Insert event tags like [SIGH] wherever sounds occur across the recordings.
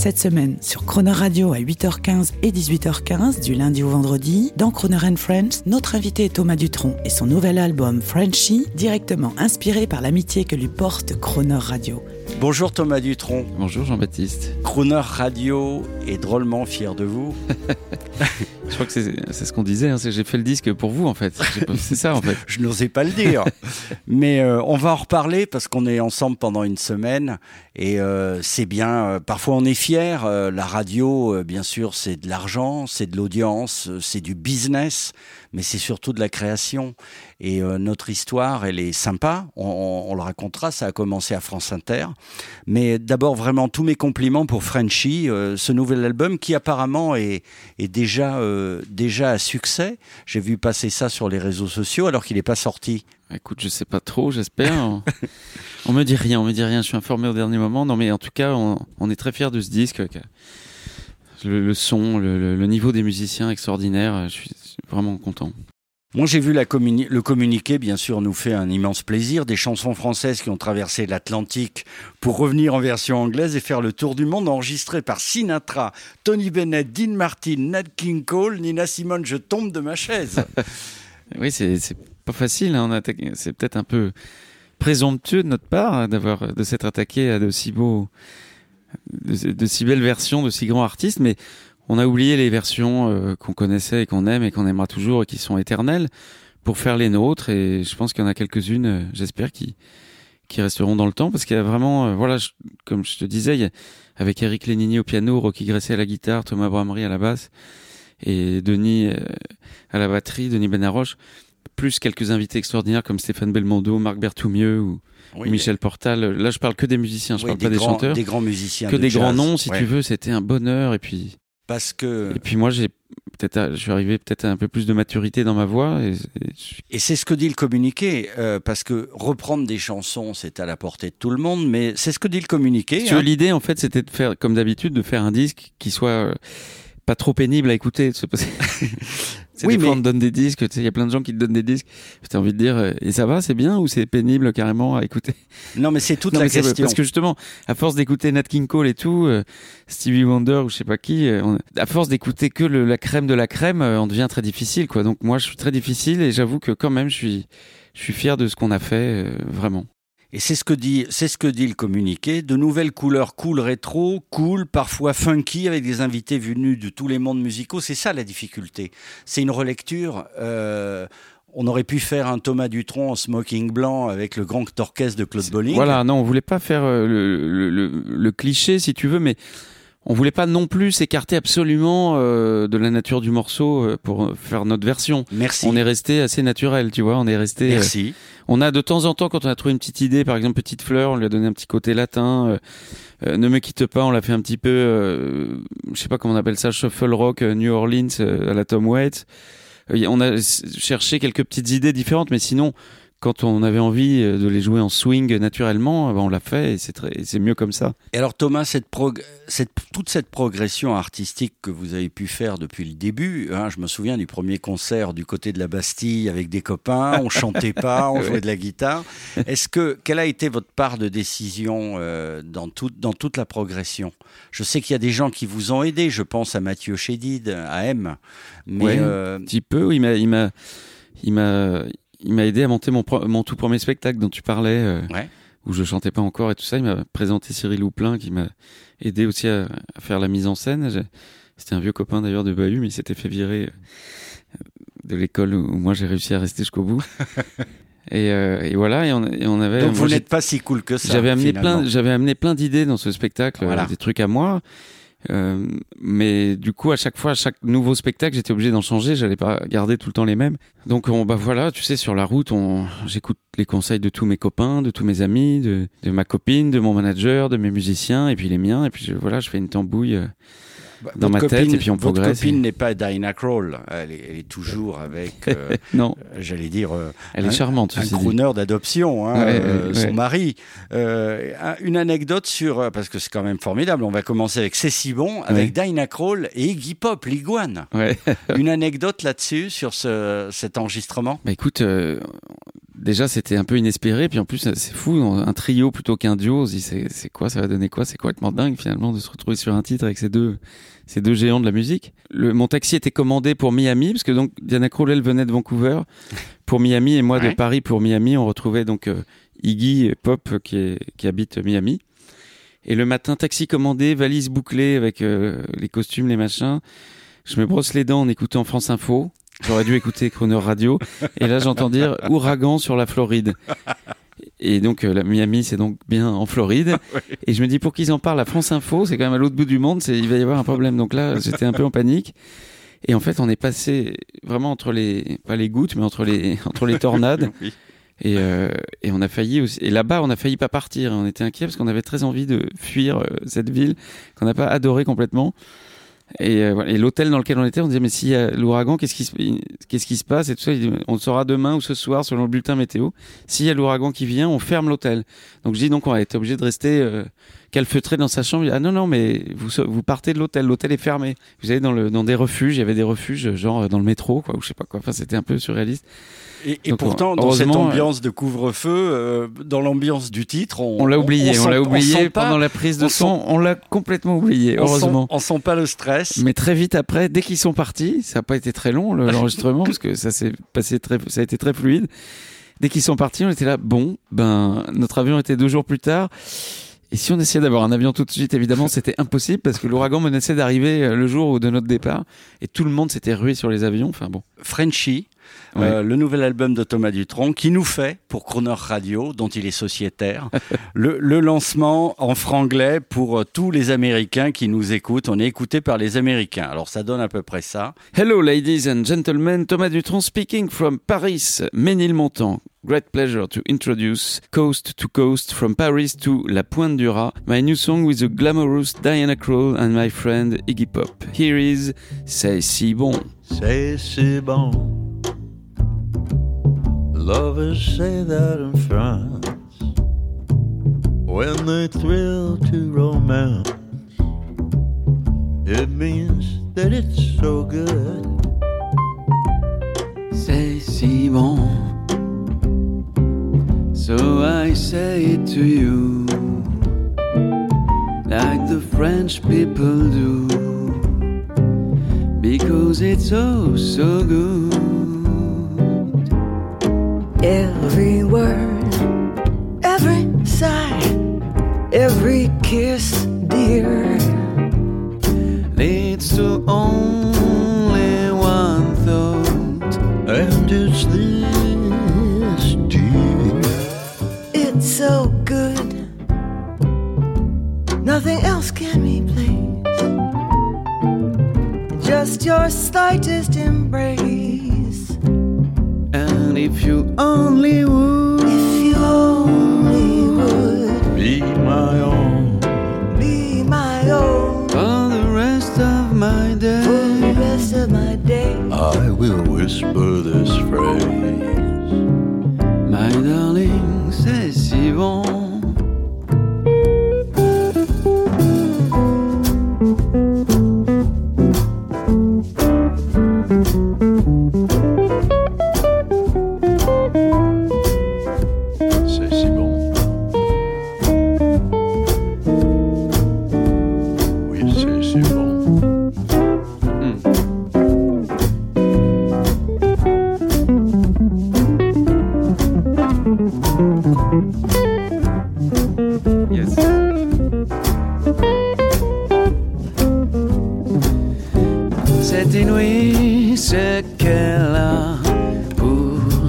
Cette semaine, sur Croner Radio à 8h15 et 18h15, du lundi au vendredi, dans Croner and Friends, notre invité est Thomas Dutronc et son nouvel album Frenchy, directement inspiré par l'amitié que lui porte Croner Radio. Bonjour Thomas Dutronc. Bonjour Jean-Baptiste. Crooner Radio est drôlement fier de vous. [LAUGHS] Crois que c'est ce qu'on disait, hein, j'ai fait le disque pour vous en fait. C'est ça en fait. [LAUGHS] Je n'osais pas le dire. [LAUGHS] Mais euh, on va en reparler parce qu'on est ensemble pendant une semaine et euh, c'est bien. euh, parfois on est fier. la radio, bien sûr, c'est de l'argent, c'est de l'audience, c'est du business, mais c'est surtout de la création. Et notre histoire, elle est sympa. On, on- on le racontera. Ça a commencé à France Inter. Mais d'abord, vraiment tous mes compliments pour Frenchy, ce nouvel album qui apparemment est, est déjà, euh, déjà à succès. J'ai vu passer ça sur les réseaux sociaux alors qu'il n'est pas sorti. Écoute, je sais pas trop, j'espère. [LAUGHS] On, me dit rien, on me dit rien. Je suis informé au dernier moment. Non, mais en tout cas, on, on est très fiers de ce disque. que- Le, le son, le, le- le niveau des musiciens extraordinaire. Je suis vraiment content. Moi, j'ai vu le communiqué, bien sûr, nous fait un immense plaisir. Des chansons françaises qui ont traversé l'Atlantique pour revenir en version anglaise et faire le tour du monde, enregistrées par Sinatra, Tony Bennett, Dean Martin, Nat King Cole, Nina Simone. Je tombe de ma chaise. [LAUGHS] Oui, c'est pas facile. hein, C'est peut-être un peu présomptueux de notre part hein, d'avoir de s'être attaqué à de si beaux, de si belles versions de si grands artistes, mais on a oublié les versions euh, qu'on connaissait et qu'on aime et qu'on aimera toujours et qui sont éternelles pour faire les nôtres. Et je pense qu'il y en a quelques-unes, euh, j'espère, qui qui resteront dans le temps parce qu'il y a vraiment, euh, voilà, je- comme je te disais, il y a- avec Eric Lénini au piano, Rocky Gresset à la guitare, Thomas Bramery à la basse et Denis euh, à la batterie, Denis Benaroche, plus quelques invités extraordinaires comme Stéphane Belmondo, Marc Berthoumieux ou Oui, Michel Portal. Là, je parle que des musiciens, je oui, parle pas des grands, chanteurs. des grands musiciens. que de des jazz. grands noms, si Ouais. tu veux, c'était un bonheur. Et puis, Parce que et puis moi, j'ai peut-être, à- je suis arrivé peut-être à un peu plus de maturité dans ma voix. Et, et je- Et c'est ce que dit le communiqué, euh, parce que reprendre des chansons, c'est à la portée de tout le monde, mais c'est ce que dit le communiqué. Hein. l'idée, en fait, c'était de faire, comme d'habitude, de faire un disque qui soit euh, pas trop pénible à écouter. [LAUGHS] C'est Oui, des fois, on te donne des disques, il y a plein de gens qui te donnent des disques. T'as envie de dire, euh, et ça va, c'est bien ou c'est pénible carrément à écouter? Non, mais c'est toute Non, la question. Parce que justement, à force d'écouter Nat King Cole et tout, euh, Stevie Wonder ou je sais pas qui, euh, on- à force d'écouter que le- la crème de la crème, euh, on devient très difficile, quoi. Donc moi, je suis très difficile et j'avoue que quand même, je suis, je suis fier de ce qu'on a fait, euh, vraiment. Et c'est ce que dit, c'est ce que dit le communiqué. De nouvelles couleurs cool rétro, cool, parfois funky, avec des invités venus de tous les mondes musicaux. C'est ça la difficulté. C'est une relecture. euh, on aurait pu faire un Thomas Dutronc en smoking blanc avec le grand orchestre de Claude Bolling. Voilà, non, on voulait pas faire euh, le, le- le- le cliché, si tu veux, mais on voulait pas non plus s'écarter absolument euh, de la nature du morceau euh, pour faire notre version. Merci. On est resté assez naturel, tu vois. On est resté. euh, Merci. On a de temps en temps, quand on a trouvé une petite idée, par exemple Petite Fleur, on lui a donné un petit côté latin. euh, euh, ne me quitte pas, on l'a fait un petit peu, euh, je sais pas comment on appelle ça, shuffle rock, New Orleans euh, à la Tom Waits. Euh, on a cherché quelques petites idées différentes, mais sinon, quand on avait envie euh, de les jouer en swing naturellement, euh, ben, on l'a fait et c'est très, et c'est mieux comme ça. Et alors Thomas, cette prog- cette, toute cette progression artistique que vous avez pu faire depuis le début, hein, je me souviens du premier concert du côté de la Bastille avec des copains, on chantait pas, [LAUGHS] on jouait de la guitare. Est-ce que quelle a été votre part de décision euh, dans, tout, dans toute la progression? Je sais qu'il y a des gens qui vous ont aidé, je pense à Mathieu Chédid, à M, mais Ouais. euh, Un petit peu, il m'a, il m'a, il m'a, il m'a aidé à monter mon, tout premier spectacle dont tu parlais. euh, Ouais. où je chantais pas encore et tout ça. Il m'a présenté Cyril Houplin qui m'a aidé aussi à, à faire la mise en scène. C'était un vieux copain d'ailleurs de Bahut, mais il s'était fait virer euh, de l'école où moi j'ai réussi à rester jusqu'au bout. [LAUGHS] et, euh, et voilà, et on, et on avait. donc moi, vous n'êtes pas si cool que ça. j'avais amené plein, j'avais amené plein d'idées dans ce spectacle, Voilà. des trucs à moi. Euh, mais du coup, à chaque fois, à chaque nouveau spectacle, j'étais obligé d'en changer. J'allais pas garder tout le temps les mêmes. Donc, on, bah voilà, tu sais, sur la route, on, j'écoute les conseils de tous mes copains, de tous mes amis, de, de ma copine, de mon manager, de mes musiciens, et puis les miens. Et puis je- voilà, je fais une tambouille euh, dans ma Votre tête et puis on Votre progresse. copine n'est pas Dinah Kroll. Elle est, elle est toujours avec, [LAUGHS] euh, Non, j'allais dire, euh, elle est charmante. un crooner d'adoption, hein, Ouais, euh, ouais, son ouais. mari. Euh, un- une anecdote sur, euh, parce que c'est quand même formidable, on va commencer avec Cécile Bon, avec Dinah Kroll et Iggy Pop, l'iguane. Ouais. [LAUGHS] une anecdote là-dessus, sur ce, cet enregistrement? Bah écoute, euh, déjà c'était un peu inespéré, puis en plus c'est fou, un trio plutôt qu'un duo, on se dit c'est quoi, ça va donner quoi, c'est complètement dingue finalement de se retrouver sur un titre avec ces deux, ces deux géants de la musique. Le, mon taxi était commandé pour Miami, parce que donc Diana elle venait de Vancouver [LAUGHS] pour Miami et moi Ouais. de Paris pour Miami, on retrouvait donc euh, Iggy et Pop euh, qui, est, qui habite Miami. Et le matin, taxi commandé, valise bouclée avec euh, les costumes, les machins. Je me brosse les dents en écoutant France Info. J'aurais dû écouter Croner Radio. Et là, j'entends dire ouragan sur la Floride. Et donc, euh, la Miami, c'est donc bien en Floride. [LAUGHS] Et je me dis, pour qu'ils en parlent à France Info, c'est quand même à l'autre bout du monde, il va y avoir un problème. Donc là, [LAUGHS] j'étais un peu en panique. Et en fait, on est passé vraiment entre les, pas les gouttes, mais entre les, [LAUGHS] entre les tornades. Oui. Et, euh, et on a failli aussi. Et là-bas, on a failli pas partir. On était inquiets parce qu'on avait très envie de fuir euh, cette ville qu'on n'a pas adoré complètement. Et, euh, et l'hôtel dans lequel on était, on disait mais s'il y a l'ouragan, qu'est-ce qui se qu'est-ce qui se passe et tout ça? On le saura demain ou ce soir selon le bulletin météo. S'il y a l'ouragan qui vient, on ferme l'hôtel. Donc je dis donc on a été obligé de rester euh, calfeutré dans sa chambre. Ah non non mais vous vous partez de l'hôtel, l'hôtel est fermé. Vous allez dans le dans des refuges. Il y avait des refuges genre dans le métro quoi ou je sais pas quoi. Enfin c'était un peu surréaliste. Et, et Donc, pourtant, dans cette ambiance de couvre-feu, euh, dans l'ambiance du titre, on, On l'a oublié, on, l'a oublié pas- pendant la prise de on son. On l'a complètement oublié, heureusement. On sent pas le stress. Mais très vite après, dès qu'ils sont partis, ça n'a pas été très long le- l'enregistrement parce que ça s'est passé très, ça a été très fluide. Dès qu'ils sont partis, on était là. Bon, ben notre avion était deux jours plus tard. Et si on essayait d'avoir un avion tout de suite, évidemment, c'était impossible parce que l'ouragan menaçait d'arriver euh, le jour de notre départ et tout le monde s'était rué sur les avions. Enfin bon. Frenchy, Euh, le nouvel album de Thomas Dutronc, qui nous fait, pour Croner Radio, dont il est sociétaire, [LAUGHS] le, le lancement en franglais pour euh, tous les Américains qui nous écoutent. On est écouté par les Américains. Alors ça donne à peu près ça. Hello, ladies and gentlemen. Thomas Dutronc speaking from Paris, Ménilmontant. Great pleasure to introduce Coast to Coast from Paris to La Pointe du Raz, my new song with the glamorous Diana Krall and my friend Iggy Pop. Here is C'est si bon. Say c'est bon. Lovers say that in France when they thrill to romance. It means that it's so good. C'est si bon. So I say it to you, like the French people do, because it's oh so good. Your slightest embrace. And if you only would, If you only would Be my own. be my own for the rest of my day, for the rest of my day. I will whisper this phrase. My darling, c'est si bon.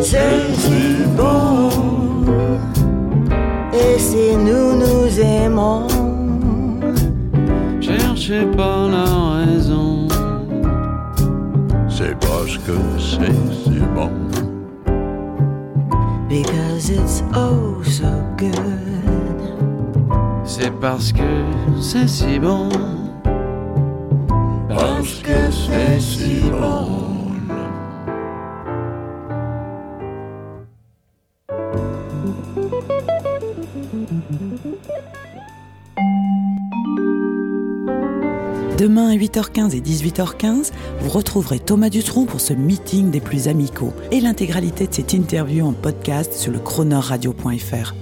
C'est si bon. Et si nous nous aimons, Cherchez pas la raison. C'est parce que c'est si bon. because it's oh so good. C'est parce que c'est si bon. Parce Demain à 8h15 et 18h15, vous retrouverez Thomas Dutronc pour ce meeting des plus amicaux et l'intégralité de cette interview en podcast sur le chroneurradio.fr.